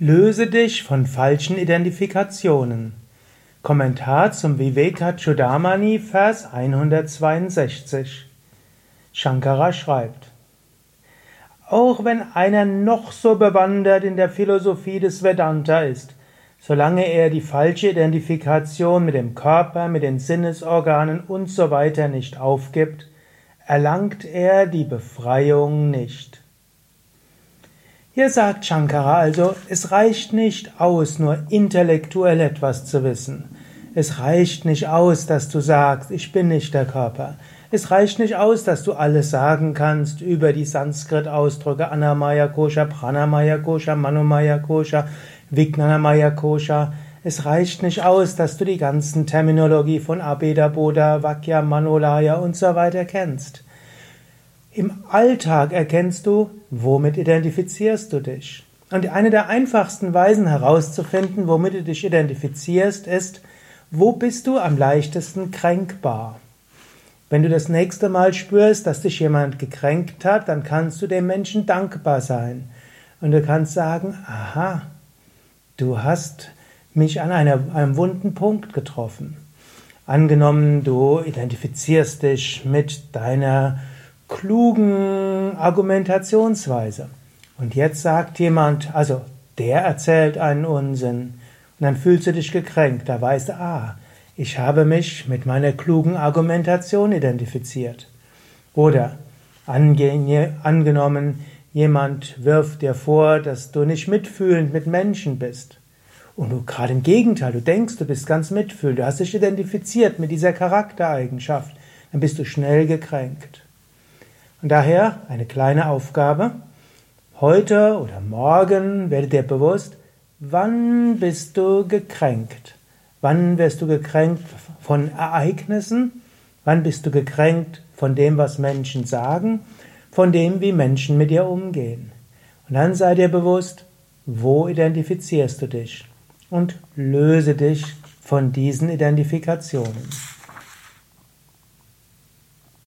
Löse dich von falschen Identifikationen. Kommentar zum Vivekachudamani, Vers 162. Shankara schreibt, auch wenn einer noch so bewandert in der Philosophie des Vedanta ist, solange er die falsche Identifikation mit dem Körper, mit den Sinnesorganen und so weiter nicht aufgibt, erlangt er die Befreiung nicht. Hier sagt Shankara also, es reicht nicht aus, nur intellektuell etwas zu wissen. Es reicht nicht aus, dass du sagst, ich bin nicht der Körper. Es reicht nicht aus, dass du alles sagen kannst über die Sanskrit-Ausdrücke Anamaya Kosha, Pranamaya Kosha, Manomaya Kosha, Vijnanamaya Kosha. Es reicht nicht aus, dass du die ganzen Terminologie von Abeda Bodha, Vakya, Manolaya und so weiter kennst. Im Alltag erkennst du, womit identifizierst du dich. Und eine der einfachsten Weisen herauszufinden, womit du dich identifizierst, ist, wo bist du am leichtesten kränkbar? Wenn du das nächste Mal spürst, dass dich jemand gekränkt hat, dann kannst du dem Menschen dankbar sein. Und du kannst sagen, aha, du hast mich an einer, einem wunden Punkt getroffen. Angenommen, du identifizierst dich mit deiner klugen Argumentationsweise. Und jetzt sagt jemand, also der erzählt einen Unsinn. Und dann fühlst du dich gekränkt. Da weißt du, ah, ich habe mich mit meiner klugen Argumentation identifiziert. Oder angenommen, jemand wirft dir vor, dass du nicht mitfühlend mit Menschen bist. Und du gerade im Gegenteil, du denkst, du bist ganz mitfühlend, du hast dich identifiziert mit dieser Charaktereigenschaft, dann bist du schnell gekränkt. Und daher eine kleine Aufgabe. Heute oder morgen werde dir bewusst, wann bist du gekränkt? Wann wirst du gekränkt von Ereignissen? Wann bist du gekränkt von dem, was Menschen sagen? Von dem, wie Menschen mit dir umgehen? Und dann sei dir bewusst, wo identifizierst du dich? Und löse dich von diesen Identifikationen.